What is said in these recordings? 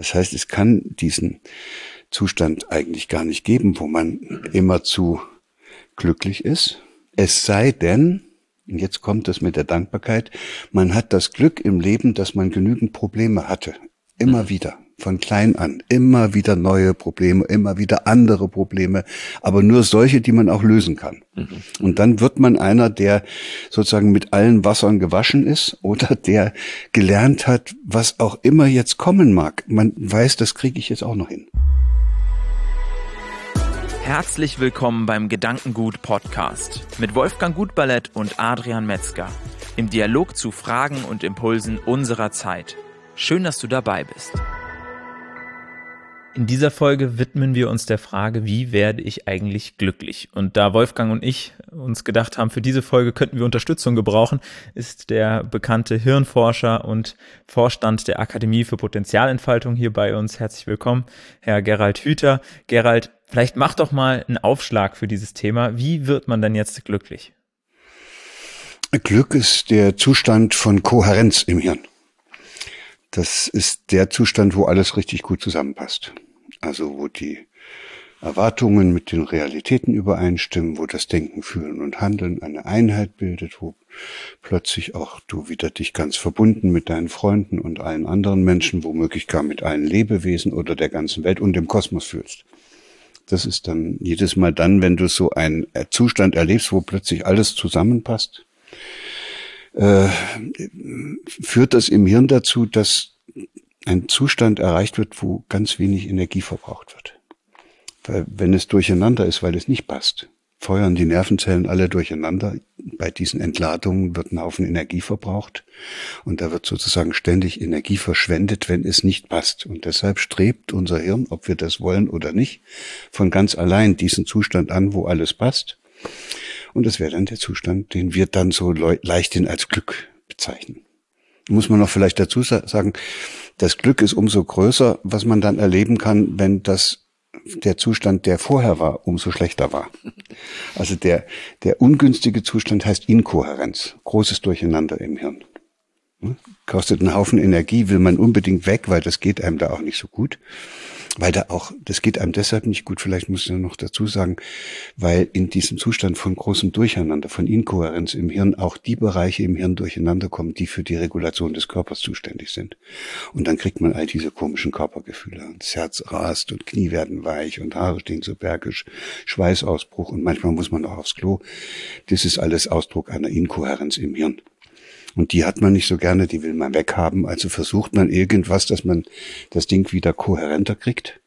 Das heißt, es kann diesen Zustand eigentlich gar nicht geben, wo man immer zu glücklich ist. Es sei denn, und jetzt kommt es mit der Dankbarkeit, man hat das Glück im Leben, dass man genügend Probleme hatte. Immer wieder von klein an. Immer wieder neue Probleme, immer wieder andere Probleme, aber nur solche, die man auch lösen kann. Mhm. Und dann wird man einer, der sozusagen mit allen Wassern gewaschen ist oder der gelernt hat, was auch immer jetzt kommen mag. Man weiß, das kriege ich jetzt auch noch hin. Herzlich willkommen beim Gedankengut Podcast mit Wolfgang Gutballett und Adrian Metzger im Dialog zu Fragen und Impulsen unserer Zeit. Schön, dass du dabei bist. In dieser Folge widmen wir uns der Frage, wie werde ich eigentlich glücklich? Und da Wolfgang und ich uns gedacht haben, für diese Folge könnten wir Unterstützung gebrauchen, ist der bekannte Hirnforscher und Vorstand der Akademie für Potenzialentfaltung hier bei uns. Herzlich willkommen, Herr Gerald Hüter. Gerald, vielleicht mach doch mal einen Aufschlag für dieses Thema. Wie wird man denn jetzt glücklich? Glück ist der Zustand von Kohärenz im Hirn. Das ist der Zustand, wo alles richtig gut zusammenpasst. Also wo die Erwartungen mit den Realitäten übereinstimmen, wo das Denken, Fühlen und Handeln eine Einheit bildet, wo plötzlich auch du wieder dich ganz verbunden mit deinen Freunden und allen anderen Menschen, womöglich gar mit allen Lebewesen oder der ganzen Welt und dem Kosmos fühlst. Das ist dann jedes Mal dann, wenn du so einen Zustand erlebst, wo plötzlich alles zusammenpasst, äh, führt das im Hirn dazu, dass ein Zustand erreicht wird, wo ganz wenig Energie verbraucht wird. Weil wenn es durcheinander ist, weil es nicht passt, feuern die Nervenzellen alle durcheinander. Bei diesen Entladungen wird ein Haufen Energie verbraucht und da wird sozusagen ständig Energie verschwendet, wenn es nicht passt. Und deshalb strebt unser Hirn, ob wir das wollen oder nicht, von ganz allein diesen Zustand an, wo alles passt. Und das wäre dann der Zustand, den wir dann so leichthin als Glück bezeichnen. Muss man noch vielleicht dazu sagen, das Glück ist umso größer, was man dann erleben kann, wenn das der Zustand, der vorher war, umso schlechter war. Also der, der ungünstige Zustand heißt Inkohärenz, großes Durcheinander im Hirn. Hm? Kostet einen Haufen Energie, will man unbedingt weg, weil das geht einem da auch nicht so gut weil da auch, das geht einem deshalb nicht gut, vielleicht muss ich noch dazu sagen, weil in diesem Zustand von großem Durcheinander, von Inkohärenz im Hirn auch die Bereiche im Hirn durcheinander kommen, die für die Regulation des Körpers zuständig sind. Und dann kriegt man all diese komischen Körpergefühle. Das Herz rast und Knie werden weich und Haare stehen so bergisch, Schweißausbruch und manchmal muss man auch aufs Klo. Das ist alles Ausdruck einer Inkohärenz im Hirn. Und die hat man nicht so gerne, die will man weghaben. Also versucht man irgendwas, dass man das Ding wieder kohärenter kriegt.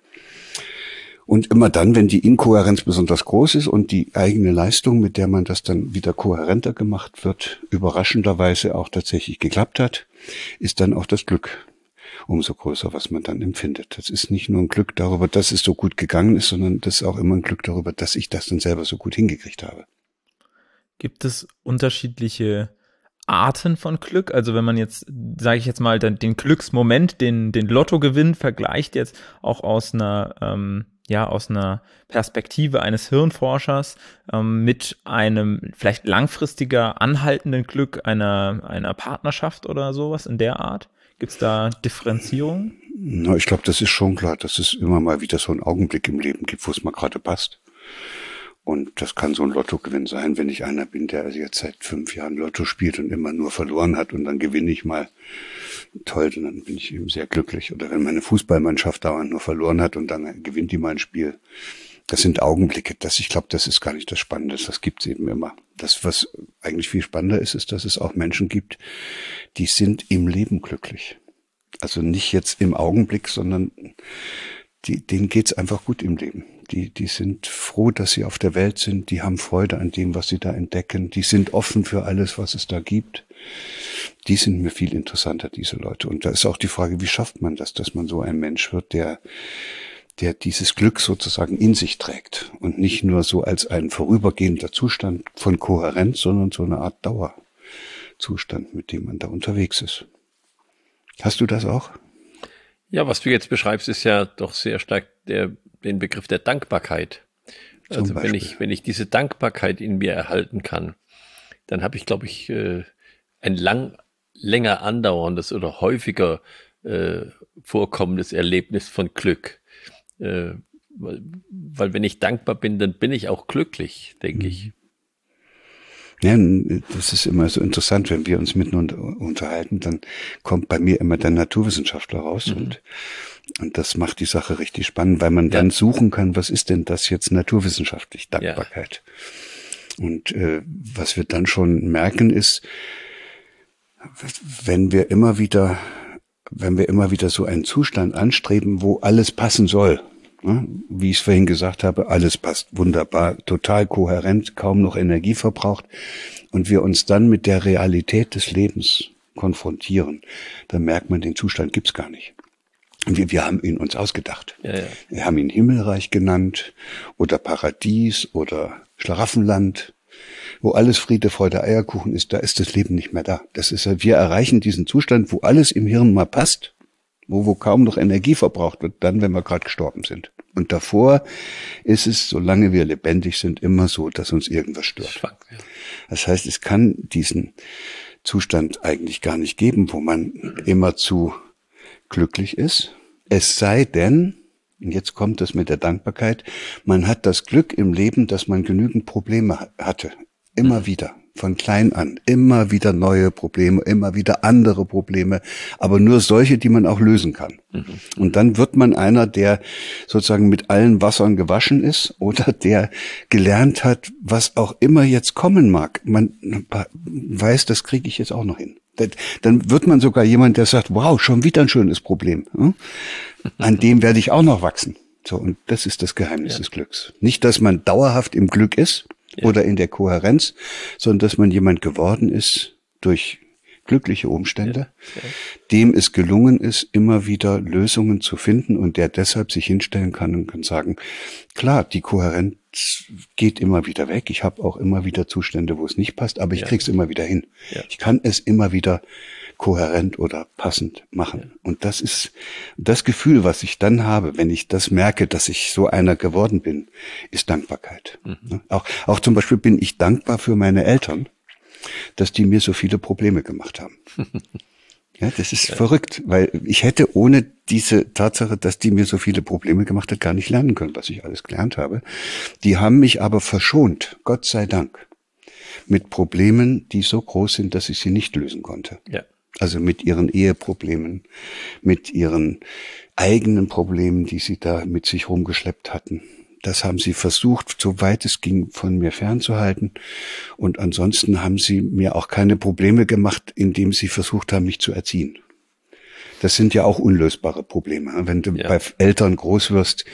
Und immer dann, wenn die Inkohärenz besonders groß ist und die eigene Leistung, mit der man das dann wieder kohärenter gemacht wird, überraschenderweise auch tatsächlich geklappt hat, ist dann auch das Glück umso größer, was man dann empfindet. Das ist nicht nur ein Glück darüber, dass es so gut gegangen ist, sondern das ist auch immer ein Glück darüber, dass ich das dann selber so gut hingekriegt habe. Gibt es unterschiedliche Arten von Glück. Also wenn man jetzt, sage ich jetzt mal, den, den Glücksmoment, den, den Lottogewinn vergleicht jetzt auch aus einer, ähm, ja, aus einer Perspektive eines Hirnforschers ähm, mit einem vielleicht langfristiger anhaltenden Glück einer, einer Partnerschaft oder sowas in der Art? Gibt es da Differenzierungen? Na, ich glaube, das ist schon klar, dass es immer mal wieder so einen Augenblick im Leben gibt, wo es mal gerade passt. Und das kann so ein Lottogewinn sein, wenn ich einer bin, der also jetzt seit fünf Jahren Lotto spielt und immer nur verloren hat und dann gewinne ich mal. Toll, dann bin ich eben sehr glücklich. Oder wenn meine Fußballmannschaft dauernd nur verloren hat und dann gewinnt die mal ein Spiel. Das sind Augenblicke. Das, ich glaube, das ist gar nicht das Spannende. Das gibt's eben immer. Das, was eigentlich viel spannender ist, ist, dass es auch Menschen gibt, die sind im Leben glücklich. Also nicht jetzt im Augenblick, sondern die, denen geht's einfach gut im Leben. Die, die sind froh, dass sie auf der Welt sind. Die haben Freude an dem, was sie da entdecken. Die sind offen für alles, was es da gibt. Die sind mir viel interessanter, diese Leute. Und da ist auch die Frage, wie schafft man das, dass man so ein Mensch wird, der, der dieses Glück sozusagen in sich trägt und nicht nur so als ein vorübergehender Zustand von Kohärenz, sondern so eine Art Dauerzustand, mit dem man da unterwegs ist. Hast du das auch? Ja, was du jetzt beschreibst, ist ja doch sehr stark der, den Begriff der Dankbarkeit. also wenn ich, wenn ich diese Dankbarkeit in mir erhalten kann, dann habe ich, glaube ich, äh, ein lang, länger andauerndes oder häufiger äh, vorkommendes Erlebnis von Glück. Äh, weil, weil wenn ich dankbar bin, dann bin ich auch glücklich, denke mhm. ich. Ja, das ist immer so interessant, wenn wir uns miteinander unterhalten, dann kommt bei mir immer der Naturwissenschaftler raus mhm. und und das macht die Sache richtig spannend, weil man ja. dann suchen kann, was ist denn das jetzt naturwissenschaftlich, Dankbarkeit. Ja. Und äh, was wir dann schon merken ist, wenn wir immer wieder, wenn wir immer wieder so einen Zustand anstreben, wo alles passen soll, Ne? Wie ich es vorhin gesagt habe, alles passt wunderbar, total kohärent, kaum noch Energie verbraucht. Und wir uns dann mit der Realität des Lebens konfrontieren, dann merkt man, den Zustand gibt's gar nicht. Wir, wir haben ihn uns ausgedacht. Ja, ja. Wir haben ihn Himmelreich genannt oder Paradies oder Schlaraffenland, wo alles Friede, Freude, Eierkuchen ist, da ist das Leben nicht mehr da. Das ist, wir erreichen diesen Zustand, wo alles im Hirn mal passt wo, wo kaum noch Energie verbraucht wird, dann, wenn wir gerade gestorben sind. Und davor ist es, solange wir lebendig sind, immer so, dass uns irgendwas stört. Das heißt, es kann diesen Zustand eigentlich gar nicht geben, wo man immer zu glücklich ist. Es sei denn, und jetzt kommt das mit der Dankbarkeit, man hat das Glück im Leben, dass man genügend Probleme hatte. Immer wieder von klein an. Immer wieder neue Probleme, immer wieder andere Probleme, aber nur solche, die man auch lösen kann. Mhm. Und dann wird man einer, der sozusagen mit allen Wassern gewaschen ist oder der gelernt hat, was auch immer jetzt kommen mag. Man weiß, das kriege ich jetzt auch noch hin. Dann wird man sogar jemand, der sagt, wow, schon wieder ein schönes Problem. Hm? An dem werde ich auch noch wachsen. So, und das ist das Geheimnis ja. des Glücks. Nicht, dass man dauerhaft im Glück ist, ja. oder in der Kohärenz, sondern dass man jemand geworden ist durch glückliche Umstände, ja. dem es gelungen ist, immer wieder Lösungen zu finden und der deshalb sich hinstellen kann und kann sagen, klar, die Kohärenz geht immer wieder weg. Ich habe auch immer wieder Zustände, wo es nicht passt, aber ich ja. krieg's immer wieder hin. Ich kann es immer wieder kohärent oder passend machen. Ja. Und das ist das Gefühl, was ich dann habe, wenn ich das merke, dass ich so einer geworden bin, ist Dankbarkeit. Mhm. Auch, auch zum Beispiel bin ich dankbar für meine Eltern, dass die mir so viele Probleme gemacht haben. Ja, das ist ja. verrückt, weil ich hätte ohne diese Tatsache, dass die mir so viele Probleme gemacht hat, gar nicht lernen können, was ich alles gelernt habe. Die haben mich aber verschont, Gott sei Dank, mit Problemen, die so groß sind, dass ich sie nicht lösen konnte. Ja. Also mit ihren Eheproblemen, mit ihren eigenen Problemen, die sie da mit sich rumgeschleppt hatten. Das haben sie versucht, soweit es ging, von mir fernzuhalten. Und ansonsten haben sie mir auch keine Probleme gemacht, indem sie versucht haben, mich zu erziehen. Das sind ja auch unlösbare Probleme. Wenn du ja. bei Eltern groß wirst,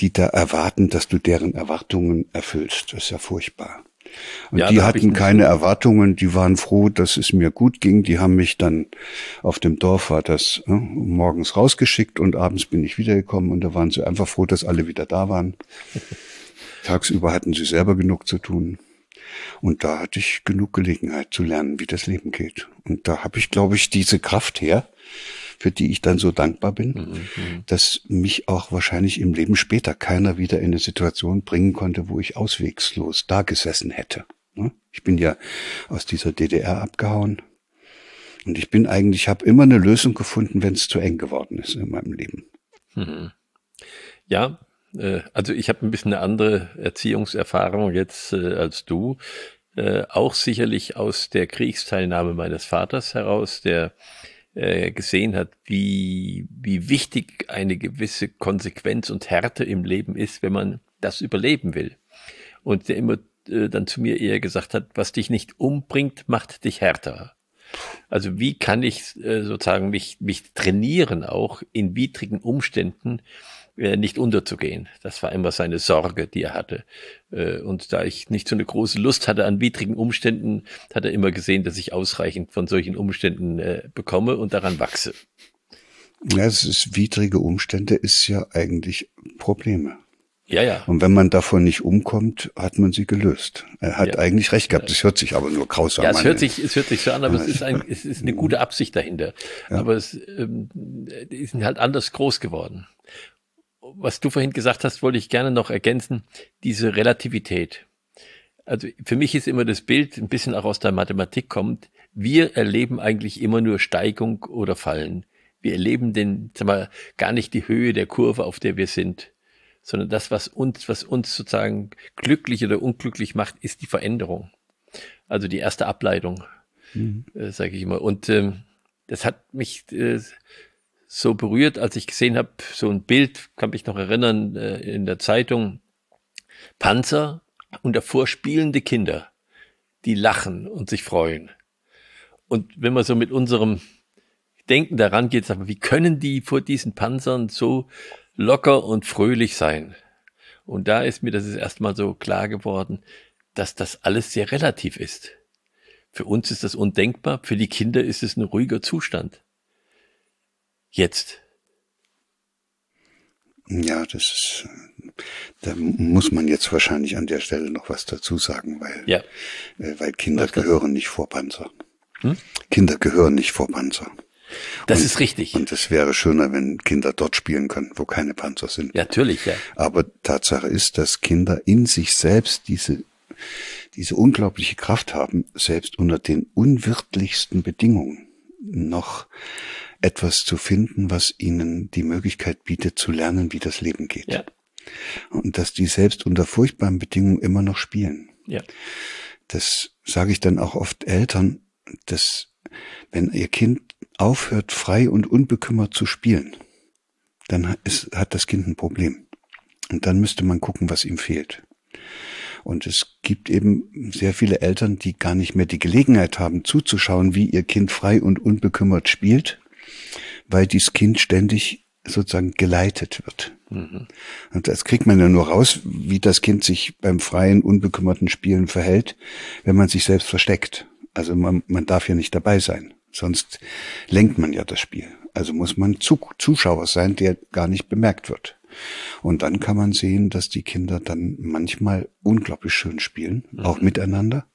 die da erwarten, dass du deren Erwartungen erfüllst, das ist ja furchtbar. Und ja, die hatten keine Erwartungen, die waren froh, dass es mir gut ging. Die haben mich dann auf dem Dorf war das äh, morgens rausgeschickt und abends bin ich wiedergekommen und da waren sie einfach froh, dass alle wieder da waren. Tagsüber hatten sie selber genug zu tun. Und da hatte ich genug Gelegenheit zu lernen, wie das Leben geht. Und da habe ich, glaube ich, diese Kraft her, für die ich dann so dankbar bin, mhm, mhm. dass mich auch wahrscheinlich im Leben später keiner wieder in eine Situation bringen konnte, wo ich auswegslos da gesessen hätte. Ne? Ich bin ja aus dieser DDR abgehauen. Und ich bin eigentlich, habe immer eine Lösung gefunden, wenn es zu eng geworden ist in meinem Leben. Mhm. Ja, äh, also ich habe ein bisschen eine andere Erziehungserfahrung jetzt äh, als du. Äh, auch sicherlich aus der Kriegsteilnahme meines Vaters heraus, der äh, gesehen hat, wie, wie wichtig eine gewisse Konsequenz und Härte im Leben ist, wenn man das überleben will. Und der immer äh, dann zu mir eher gesagt hat, was dich nicht umbringt, macht dich härter. Also wie kann ich äh, sozusagen mich, mich trainieren, auch in widrigen Umständen, nicht unterzugehen. Das war immer seine Sorge, die er hatte. Äh, und da ich nicht so eine große Lust hatte an widrigen Umständen, hat er immer gesehen, dass ich ausreichend von solchen Umständen äh, bekomme und daran wachse. Ja, es ist widrige Umstände, ist ja eigentlich Probleme. Ja, ja. Und wenn man davon nicht umkommt, hat man sie gelöst. Er hat ja. eigentlich recht gehabt. Es hört sich aber nur grausam an. Ja, es hört sich, es hört sich so an, aber es ist ein, es ist eine gute Absicht dahinter. Ja. Aber es, ähm, die sind halt anders groß geworden was du vorhin gesagt hast, wollte ich gerne noch ergänzen, diese Relativität. Also für mich ist immer das Bild, ein bisschen auch aus der Mathematik kommt, wir erleben eigentlich immer nur Steigung oder Fallen. Wir erleben den, sag mal, gar nicht die Höhe der Kurve, auf der wir sind, sondern das, was uns, was uns sozusagen glücklich oder unglücklich macht, ist die Veränderung. Also die erste Ableitung, mhm. äh, sage ich immer. Und ähm, das hat mich äh, so berührt, als ich gesehen habe, so ein Bild, kann mich noch erinnern, äh, in der Zeitung, Panzer und davor spielende Kinder, die lachen und sich freuen. Und wenn man so mit unserem Denken daran geht, sagt man, wie können die vor diesen Panzern so locker und fröhlich sein? Und da ist mir das erstmal so klar geworden, dass das alles sehr relativ ist. Für uns ist das undenkbar, für die Kinder ist es ein ruhiger Zustand. Jetzt. Ja, das ist, da muss man jetzt wahrscheinlich an der Stelle noch was dazu sagen, weil, ja. äh, weil Kinder gehören nicht vor Panzer. Hm? Kinder gehören nicht vor Panzer. Das und, ist richtig. Und es wäre schöner, wenn Kinder dort spielen können, wo keine Panzer sind. Ja, natürlich, ja. Aber Tatsache ist, dass Kinder in sich selbst diese diese unglaubliche Kraft haben, selbst unter den unwirtlichsten Bedingungen noch etwas zu finden, was ihnen die Möglichkeit bietet, zu lernen, wie das Leben geht. Ja. Und dass die selbst unter furchtbaren Bedingungen immer noch spielen. Ja. Das sage ich dann auch oft Eltern, dass wenn ihr Kind aufhört, frei und unbekümmert zu spielen, dann ist, hat das Kind ein Problem. Und dann müsste man gucken, was ihm fehlt. Und es gibt eben sehr viele Eltern, die gar nicht mehr die Gelegenheit haben, zuzuschauen, wie ihr Kind frei und unbekümmert spielt, weil dieses Kind ständig sozusagen geleitet wird. Mhm. Und das kriegt man ja nur raus, wie das Kind sich beim freien, unbekümmerten Spielen verhält, wenn man sich selbst versteckt. Also man, man darf ja nicht dabei sein, sonst lenkt man ja das Spiel. Also muss man Zuschauer sein, der gar nicht bemerkt wird. Und dann kann man sehen, dass die Kinder dann manchmal unglaublich schön spielen, mhm. auch miteinander.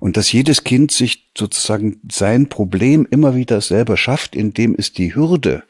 Und dass jedes Kind sich sozusagen sein Problem immer wieder selber schafft, indem es die Hürde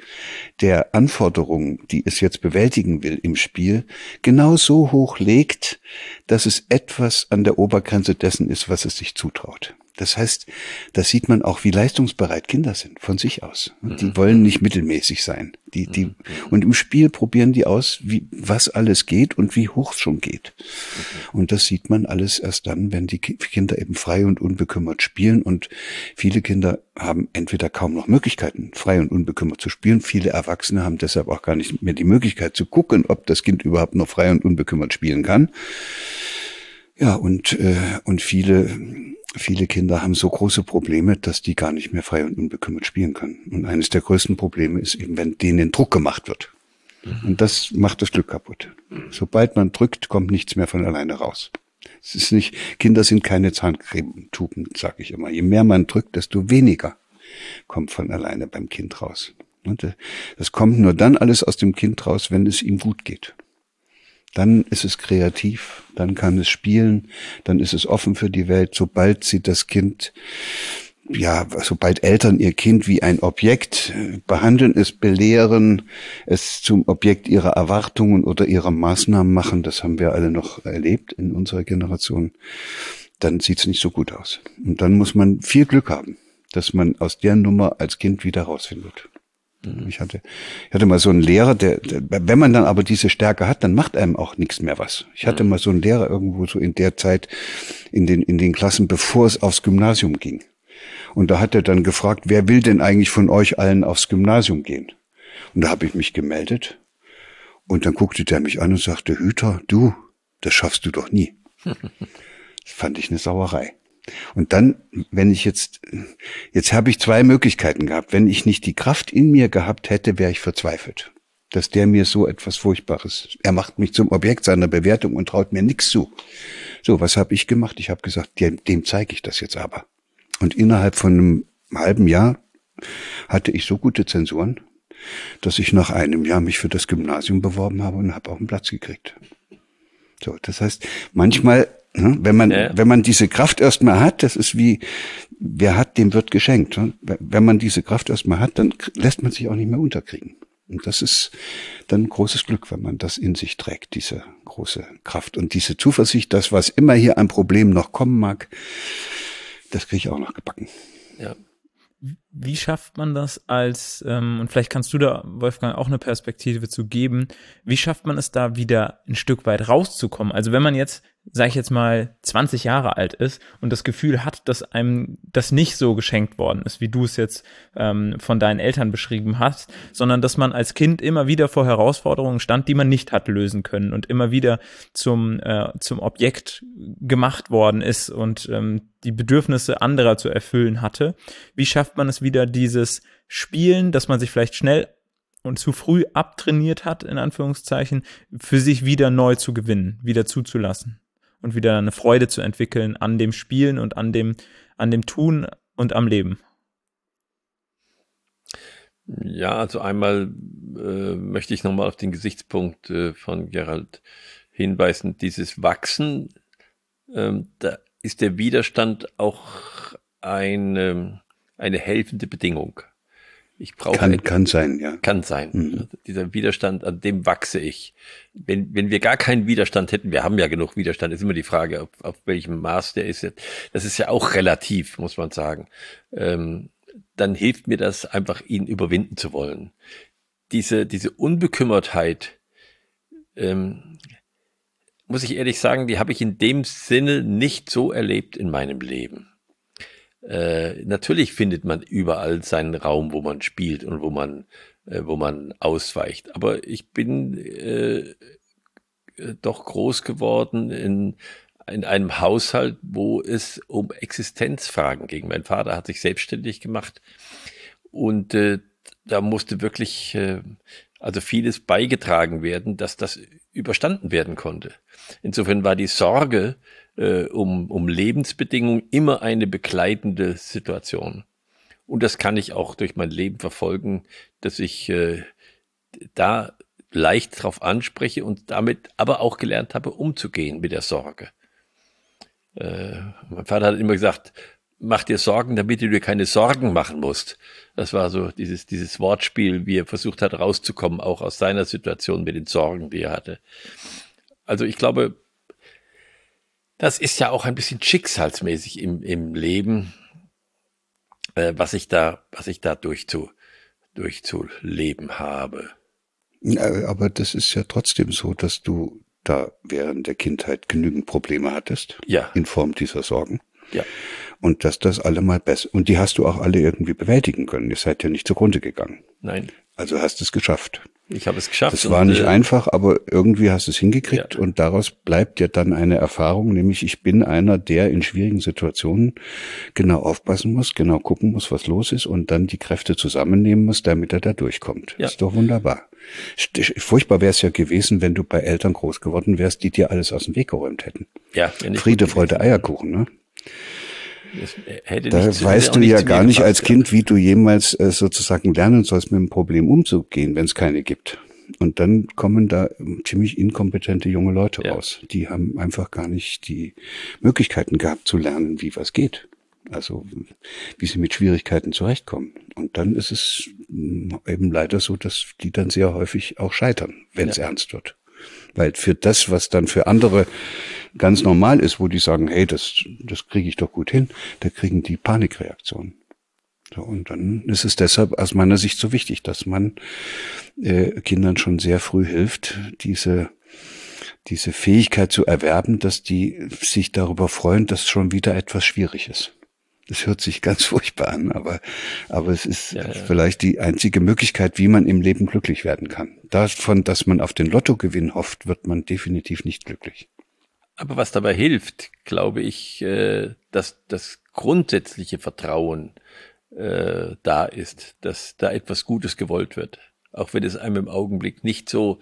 der Anforderungen, die es jetzt bewältigen will im Spiel, genau so hoch legt, dass es etwas an der Obergrenze dessen ist, was es sich zutraut. Das heißt, da sieht man auch, wie leistungsbereit Kinder sind von sich aus. Die mhm. wollen nicht mittelmäßig sein. Die, die, mhm. und im Spiel probieren die aus, wie, was alles geht und wie hoch es schon geht. Mhm. Und das sieht man alles erst dann, wenn die Kinder eben frei und unbekümmert spielen. Und viele Kinder haben entweder kaum noch Möglichkeiten, frei und unbekümmert zu spielen. Viele Erwachsene haben deshalb auch gar nicht mehr die Möglichkeit zu gucken, ob das Kind überhaupt noch frei und unbekümmert spielen kann. Ja, und, äh, und viele viele Kinder haben so große Probleme, dass die gar nicht mehr frei und unbekümmert spielen können. Und eines der größten Probleme ist eben, wenn denen Druck gemacht wird. Mhm. Und das macht das Glück kaputt. Sobald man drückt, kommt nichts mehr von alleine raus. Es ist nicht, Kinder sind keine Zahncremetuben, sage ich immer. Je mehr man drückt, desto weniger kommt von alleine beim Kind raus. Und äh, das kommt nur dann alles aus dem Kind raus, wenn es ihm gut geht dann ist es kreativ, dann kann es spielen, dann ist es offen für die Welt. Sobald sie das Kind, ja, sobald Eltern ihr Kind wie ein Objekt äh, behandeln, es belehren, es zum Objekt ihrer Erwartungen oder ihrer Maßnahmen machen, das haben wir alle noch erlebt in unserer Generation, dann sieht es nicht so gut aus. Und dann muss man viel Glück haben, dass man aus der Nummer als Kind wieder rausfindet. Ich hatte, ich hatte mal so einen Lehrer, der, der, wenn man dann aber diese Stärke hat, dann macht einem auch nichts mehr was. Ich hatte mal so einen Lehrer irgendwo so in der Zeit in den, in den Klassen, bevor es aufs Gymnasium ging. Und da hat er dann gefragt, wer will denn eigentlich von euch allen aufs Gymnasium gehen? Und da habe ich mich gemeldet. Und dann guckte der mich an und sagte, Hüter, du, das schaffst du doch nie. Das fand ich eine Sauerei. Und dann, wenn ich jetzt, jetzt habe ich zwei Möglichkeiten gehabt. Wenn ich nicht die Kraft in mir gehabt hätte, wäre ich verzweifelt. Dass der mir so etwas Furchtbares. Er macht mich zum Objekt seiner Bewertung und traut mir nichts zu. So, was habe ich gemacht? Ich habe gesagt, dem, dem zeige ich das jetzt aber. Und innerhalb von einem halben Jahr hatte ich so gute Zensuren, dass ich nach einem Jahr mich für das Gymnasium beworben habe und habe auch einen Platz gekriegt. So, das heißt, manchmal? Wenn man, ja. wenn man diese Kraft erstmal hat, das ist wie, wer hat, dem wird geschenkt. Ne? Wenn man diese Kraft erstmal hat, dann lässt man sich auch nicht mehr unterkriegen. Und das ist dann großes Glück, wenn man das in sich trägt, diese große Kraft und diese Zuversicht, dass was immer hier an Problemen noch kommen mag, das kriege ich auch noch gebacken. Ja. Wie schafft man das als, ähm, und vielleicht kannst du da, Wolfgang, auch eine Perspektive zu geben, wie schafft man es da wieder ein Stück weit rauszukommen? Also wenn man jetzt sage ich jetzt mal, 20 Jahre alt ist und das Gefühl hat, dass einem das nicht so geschenkt worden ist, wie du es jetzt ähm, von deinen Eltern beschrieben hast, sondern dass man als Kind immer wieder vor Herausforderungen stand, die man nicht hat lösen können und immer wieder zum, äh, zum Objekt gemacht worden ist und ähm, die Bedürfnisse anderer zu erfüllen hatte. Wie schafft man es wieder, dieses Spielen, dass man sich vielleicht schnell und zu früh abtrainiert hat, in Anführungszeichen, für sich wieder neu zu gewinnen, wieder zuzulassen? und wieder eine Freude zu entwickeln an dem Spielen und an dem, an dem Tun und am Leben. Ja, also einmal äh, möchte ich nochmal auf den Gesichtspunkt äh, von Gerald hinweisen. Dieses Wachsen, ähm, da ist der Widerstand auch eine, eine helfende Bedingung. Ich brauche kann, kann sein, ja. Kann sein. Mhm. Dieser Widerstand, an dem wachse ich. Wenn, wenn wir gar keinen Widerstand hätten, wir haben ja genug Widerstand, ist immer die Frage, auf, auf welchem Maß der ist. Das ist ja auch relativ, muss man sagen. Ähm, dann hilft mir das einfach, ihn überwinden zu wollen. Diese, diese Unbekümmertheit, ähm, muss ich ehrlich sagen, die habe ich in dem Sinne nicht so erlebt in meinem Leben. Äh, natürlich findet man überall seinen Raum, wo man spielt und wo man, äh, wo man ausweicht. Aber ich bin äh, doch groß geworden in, in einem Haushalt, wo es um Existenzfragen ging. Mein Vater hat sich selbstständig gemacht und äh, da musste wirklich äh, also vieles beigetragen werden, dass das überstanden werden konnte. Insofern war die Sorge äh, um, um Lebensbedingungen immer eine begleitende Situation. Und das kann ich auch durch mein Leben verfolgen, dass ich äh, da leicht drauf anspreche und damit aber auch gelernt habe, umzugehen mit der Sorge. Äh, mein Vater hat immer gesagt, mach dir Sorgen, damit du dir keine Sorgen machen musst. Das war so dieses, dieses Wortspiel, wie er versucht hat, rauszukommen, auch aus seiner Situation mit den Sorgen, die er hatte. Also ich glaube, das ist ja auch ein bisschen schicksalsmäßig im, im Leben, äh, was ich da, was ich da durchzu, durchzuleben habe. Aber das ist ja trotzdem so, dass du da während der Kindheit genügend Probleme hattest. Ja. In Form dieser Sorgen. Ja. Und dass das alle mal besser, und die hast du auch alle irgendwie bewältigen können. Ihr seid ja nicht zugrunde gegangen. Nein. Also hast es geschafft. Ich habe es geschafft. Es war nicht äh, einfach, aber irgendwie hast du es hingekriegt ja. und daraus bleibt ja dann eine Erfahrung, nämlich ich bin einer, der in schwierigen Situationen genau aufpassen muss, genau gucken muss, was los ist und dann die Kräfte zusammennehmen muss, damit er da durchkommt. Ja. Ist doch wunderbar. Furchtbar wäre es ja gewesen, wenn du bei Eltern groß geworden wärst, die dir alles aus dem Weg geräumt hätten. Ja, Friede, Freude, Eierkuchen, ne? Da weißt du ja gar nicht als Kind, wie du jemals äh, sozusagen lernen sollst, mit dem Problem umzugehen, wenn es keine gibt. Und dann kommen da ziemlich inkompetente junge Leute ja. raus. Die haben einfach gar nicht die Möglichkeiten gehabt zu lernen, wie was geht. Also wie sie mit Schwierigkeiten zurechtkommen. Und dann ist es mm, eben leider so, dass die dann sehr häufig auch scheitern, wenn es ja. ernst wird. Weil für das, was dann für andere ganz normal ist, wo die sagen, hey, das, das kriege ich doch gut hin, da kriegen die Panikreaktionen. So, und dann ist es deshalb aus meiner Sicht so wichtig, dass man äh, Kindern schon sehr früh hilft, diese diese Fähigkeit zu erwerben, dass die sich darüber freuen, dass schon wieder etwas schwierig ist. Das hört sich ganz furchtbar an, aber, aber es ist ja, ja. vielleicht die einzige Möglichkeit, wie man im Leben glücklich werden kann. Davon, dass man auf den Lottogewinn hofft, wird man definitiv nicht glücklich. Aber was dabei hilft, glaube ich, äh, dass das grundsätzliche Vertrauen äh, da ist, dass da etwas Gutes gewollt wird. Auch wenn es einem im Augenblick nicht so,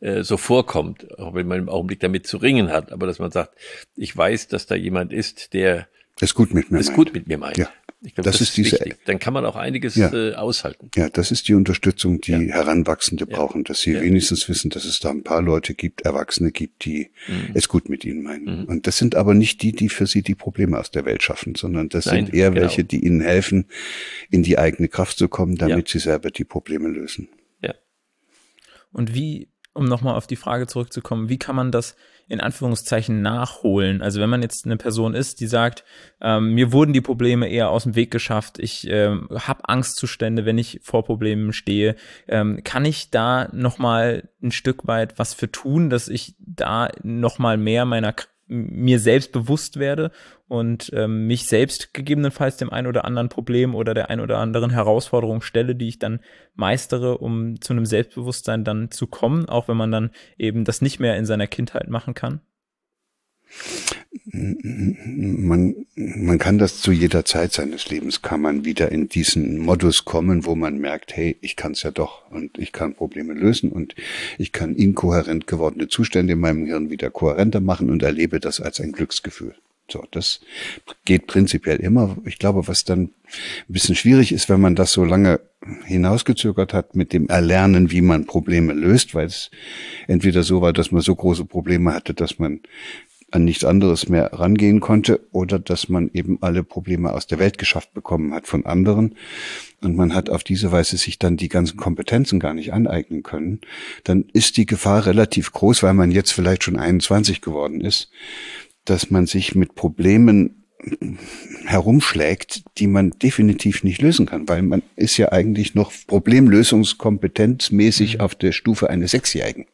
äh, so vorkommt, auch wenn man im Augenblick damit zu ringen hat, aber dass man sagt, ich weiß, dass da jemand ist, der es gut mit mir es meint. gut mit mir meint. Ja. Ich glaube, das, das, ist diese, wichtig. Dann kann man auch einiges ja. äh, aushalten. Ja, das ist die Unterstützung, die ja. Heranwachsende ja. brauchen, dass sie wenigstens wissen, dass es da ein paar Leute gibt, Erwachsene gibt, die mhm. es gut mit ihnen meinen. Mhm. Und das sind aber nicht die, die für sie die Probleme aus der Welt schaffen, sondern das Nein, sind eher genau. welche, die ihnen helfen, in die eigene Kraft zu kommen, damit sie selber die Probleme lösen. Ja. Und wie um nochmal auf die Frage zurückzukommen, wie kann man das in Anführungszeichen nachholen? Also wenn man jetzt eine Person ist, die sagt, ähm, mir wurden die Probleme eher aus dem Weg geschafft, ich ähm, habe Angstzustände, wenn ich vor Problemen stehe, ähm, kann ich da nochmal ein Stück weit was für tun, dass ich da nochmal mehr meiner mir selbst bewusst werde und ähm, mich selbst gegebenenfalls dem ein oder anderen Problem oder der ein oder anderen Herausforderung stelle, die ich dann meistere, um zu einem Selbstbewusstsein dann zu kommen, auch wenn man dann eben das nicht mehr in seiner Kindheit machen kann? Man, man kann das zu jeder Zeit seines Lebens, kann man wieder in diesen Modus kommen, wo man merkt, hey, ich kann es ja doch und ich kann Probleme lösen und ich kann inkohärent gewordene Zustände in meinem Hirn wieder kohärenter machen und erlebe das als ein Glücksgefühl. So, das geht prinzipiell immer. Ich glaube, was dann ein bisschen schwierig ist, wenn man das so lange hinausgezögert hat mit dem Erlernen, wie man Probleme löst, weil es entweder so war, dass man so große Probleme hatte, dass man an nichts anderes mehr rangehen konnte oder dass man eben alle Probleme aus der Welt geschafft bekommen hat von anderen und man hat auf diese Weise sich dann die ganzen Kompetenzen gar nicht aneignen können, dann ist die Gefahr relativ groß, weil man jetzt vielleicht schon 21 geworden ist, dass man sich mit Problemen herumschlägt, die man definitiv nicht lösen kann, weil man ist ja eigentlich noch problemlösungskompetenzmäßig mhm. auf der Stufe eines Sechsjährigen.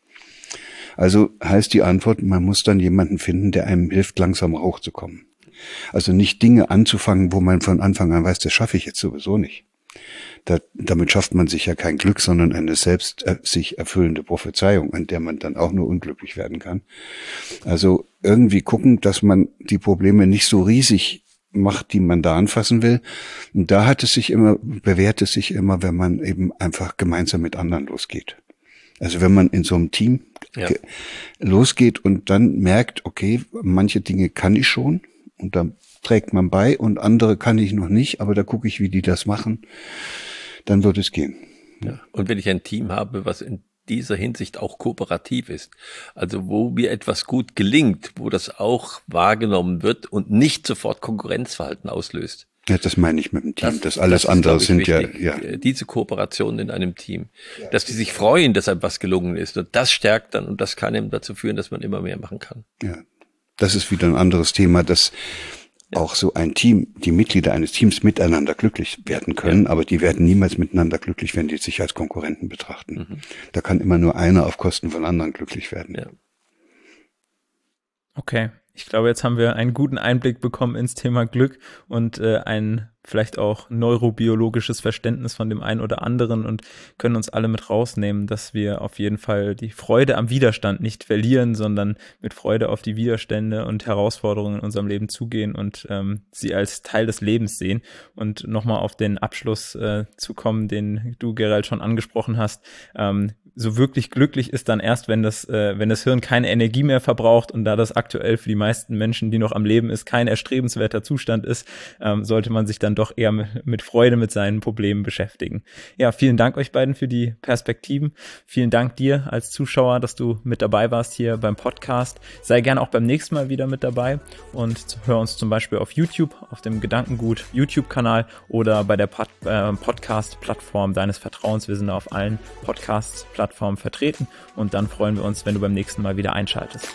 Also heißt die Antwort, man muss dann jemanden finden, der einem hilft, langsam hochzukommen. Also nicht Dinge anzufangen, wo man von Anfang an weiß, das schaffe ich jetzt sowieso nicht. Da, damit schafft man sich ja kein Glück, sondern eine selbst äh, sich erfüllende Prophezeiung, an der man dann auch nur unglücklich werden kann. Also irgendwie gucken, dass man die Probleme nicht so riesig macht, die man da anfassen will. Und da hat es sich immer, bewährt es sich immer, wenn man eben einfach gemeinsam mit anderen losgeht. Also wenn man in so einem Team ja. losgeht und dann merkt, okay, manche Dinge kann ich schon und dann trägt man bei und andere kann ich noch nicht, aber da gucke ich, wie die das machen, dann wird es gehen. Ja. Und wenn ich ein Team habe, was in dieser Hinsicht auch kooperativ ist, also wo mir etwas gut gelingt, wo das auch wahrgenommen wird und nicht sofort Konkurrenzverhalten auslöst, ja, das meine ich mit dem Team. Das, das alles das andere sind wichtig. ja, ja. Diese Kooperation in einem Team. Dass die sich freuen, dass einem was gelungen ist. Und das stärkt dann und das kann eben dazu führen, dass man immer mehr machen kann. Ja. Das ist wieder ein anderes Thema, dass ja. auch so ein Team, die Mitglieder eines Teams miteinander glücklich werden können, ja. aber die werden niemals miteinander glücklich, wenn die sich als Konkurrenten betrachten. Mhm. Da kann immer nur einer auf Kosten von anderen glücklich werden. Ja. Okay. Ich glaube, jetzt haben wir einen guten Einblick bekommen ins Thema Glück und äh, ein vielleicht auch neurobiologisches Verständnis von dem einen oder anderen und können uns alle mit rausnehmen, dass wir auf jeden Fall die Freude am Widerstand nicht verlieren, sondern mit Freude auf die Widerstände und Herausforderungen in unserem Leben zugehen und ähm, sie als Teil des Lebens sehen. Und nochmal auf den Abschluss äh, zu kommen, den du, Gerald, schon angesprochen hast. Ähm, so wirklich glücklich ist dann erst, wenn das, äh, wenn das Hirn keine Energie mehr verbraucht und da das aktuell für die meisten Menschen, die noch am Leben ist, kein erstrebenswerter Zustand ist, ähm, sollte man sich dann doch eher mit, Freude mit seinen Problemen beschäftigen. Ja, vielen Dank euch beiden für die Perspektiven. Vielen Dank dir als Zuschauer, dass du mit dabei warst hier beim Podcast. Sei gerne auch beim nächsten Mal wieder mit dabei und hör uns zum Beispiel auf YouTube, auf dem Gedankengut YouTube-Kanal oder bei der Pod äh, Podcast-Plattform deines Vertrauens. Wir sind auf allen Podcast-Plattformen Plattformen vertreten und dann freuen wir uns, wenn du beim nächsten Mal wieder einschaltest.